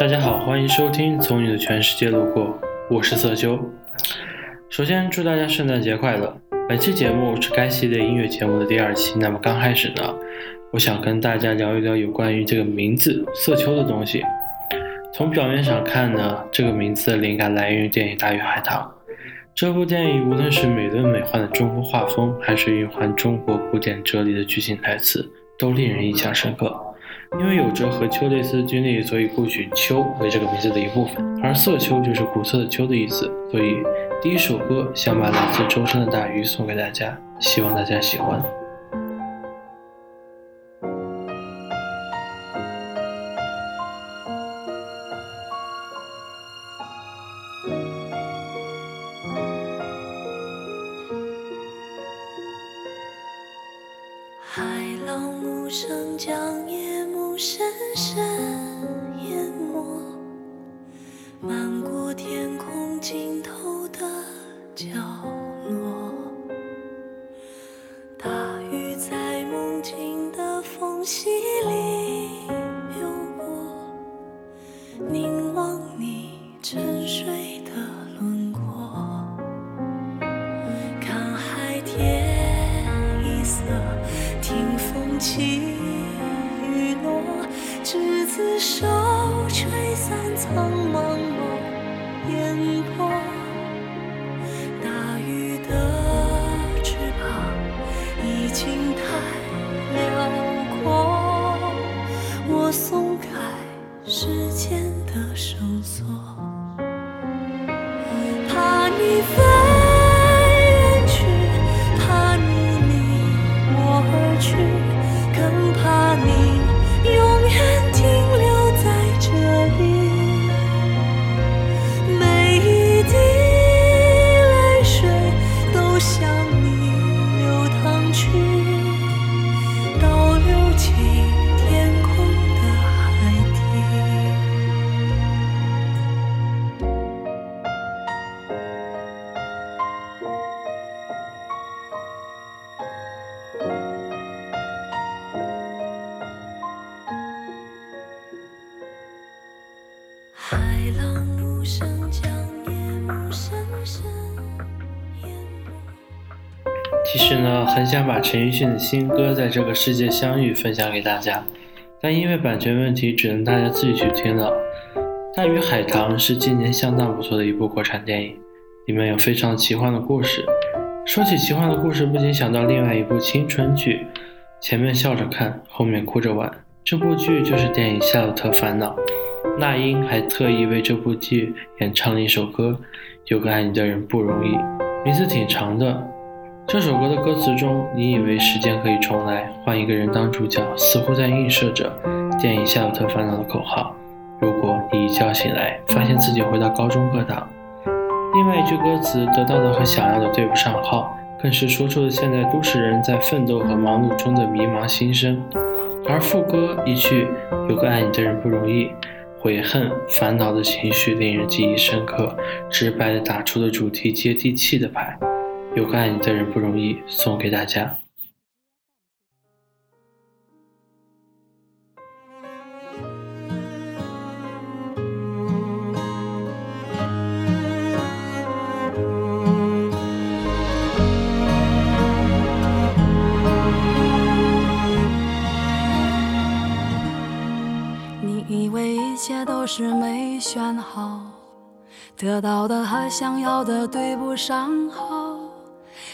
大家好，欢迎收听《从你的全世界路过》，我是色秋。首先祝大家圣诞节快乐！本期节目是该系列音乐节目的第二期。那么刚开始呢，我想跟大家聊一聊有关于这个名字“色秋”的东西。从表面上看呢，这个名字的灵感来源于电影《大鱼海棠》。这部电影无论是美轮美奂的中国画风，还是蕴含中国古典哲理的剧情台词，都令人印象深刻。因为有着和秋类似的经历，所以故取“秋”为这个名字的一部分。而“色秋”就是古色的秋的意思，所以第一首歌想把来自舟山的大鱼送给大家，希望大家喜欢。其实呢，很想把陈奕迅的新歌《在这个世界相遇》分享给大家，但因为版权问题，只能大家自己去听了。《大鱼海棠》是今年相当不错的一部国产电影，里面有非常奇幻的故事。说起奇幻的故事，不禁想到另外一部青春剧，前面笑着看，后面哭着玩。这部剧就是电影《夏洛特烦恼》。那英还特意为这部剧演唱了一首歌，《有个爱你的人不容易》，名字挺长的。这首歌的歌词中，你以为时间可以重来，换一个人当主角，似乎在映射着电影《夏洛特烦恼》的口号。如果你一觉醒来，发现自己回到高中课堂。另外一句歌词得到的和想要的对不上号，更是说出了现在都市人在奋斗和忙碌中的迷茫心声。而副歌一句“有个爱你的人不容易”。悔恨、烦恼的情绪令人记忆深刻，直白的打出了主题接地气的牌。有个爱你的人不容易，送给大家。你以为一切都是没选好，得到的和想要的对不上号。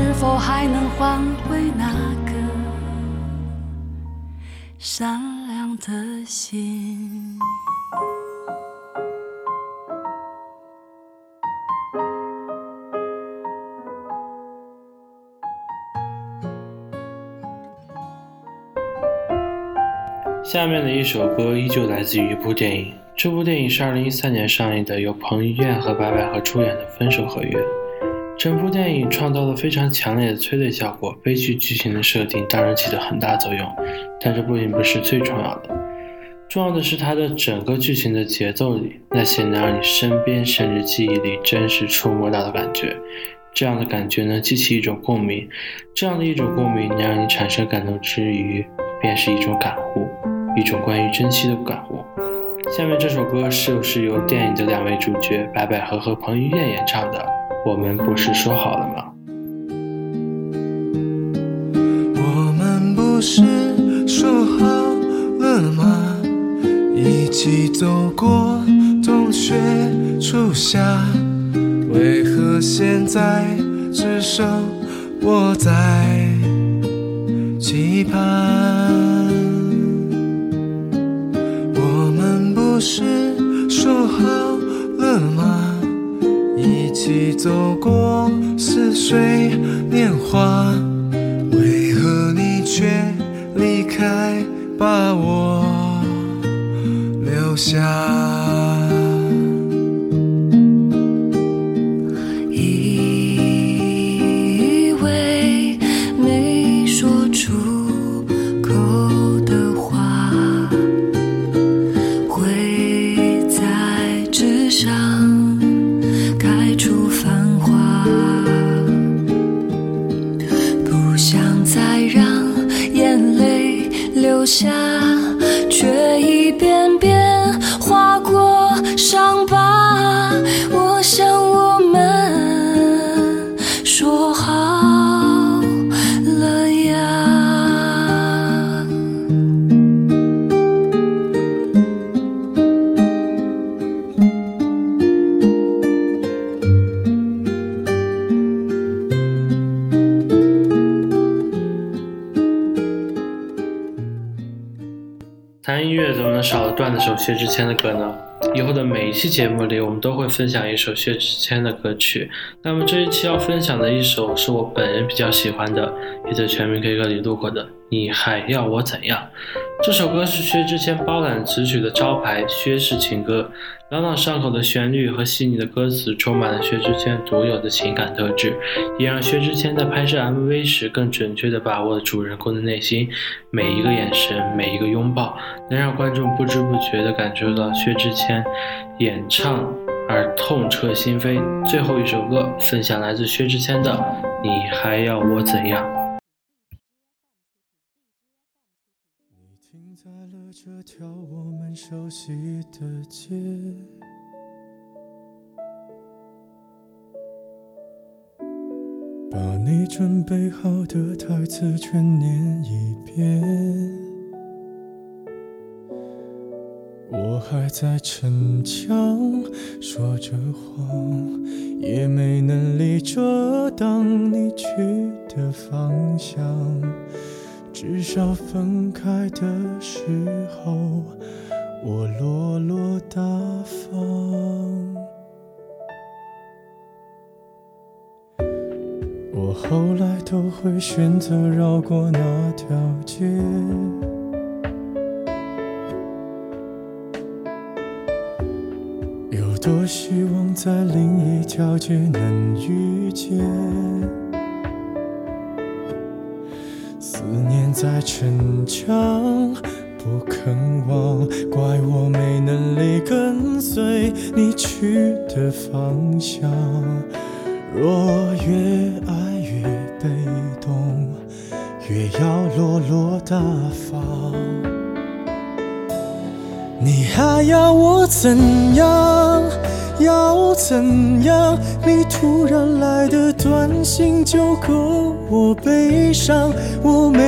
是否还能换回那个善良的心？下面的一首歌依旧来自于一部电影。这部电影是2013年上映的，由彭于晏和白百合出演的《分手合约》。整部电影创造了非常强烈的催泪效果，悲剧剧情的设定当然起了很大作用，但这不仅不是最重要的。重要的是它的整个剧情的节奏里，那些能让你身边甚至记忆里真实触摸到的感觉。这样的感觉能激起一种共鸣，这样的一种共鸣能让你产生感动之余，便是一种感悟。一种关于珍惜的感悟。下面这首歌是由电影的两位主角白百合和彭于晏演唱的。我们不是说好了吗？我们不是说好了吗？一起走过冬雪初夏，为何现在只剩我在期盼？我们不是一起走过似水年华，为何你却离开，把我留下？段的首薛之谦的歌呢？以后的每一期节目里，我们都会分享一首薛之谦的歌曲。那么这一期要分享的一首是我本人比较喜欢的，也在全民 K 歌里录过的。你还要我怎样？这首歌是薛之谦包揽词曲的招牌薛氏情歌，朗朗上口的旋律和细腻的歌词，充满了薛之谦独有的情感特质，也让薛之谦在拍摄 MV 时更准确地把握了主人公的内心。每一个眼神，每一个拥抱，能让观众不知不觉地感受到薛之谦演唱而痛彻心扉。最后一首歌，分享来自薛之谦的《你还要我怎样》。熟悉的街，把你准备好的台词全念一遍。我还在逞强，说着谎，也没能力遮挡你去的方向。至少分开的时候，我落落大方。我后来都会选择绕过那条街，有多希望在另一条街能遇见。思念在逞强，不肯忘，怪我没能力跟随你去的方向。若越爱越被动，越要落落大方。你还要我怎样？要怎样？你突然来的短信就够我悲伤，我没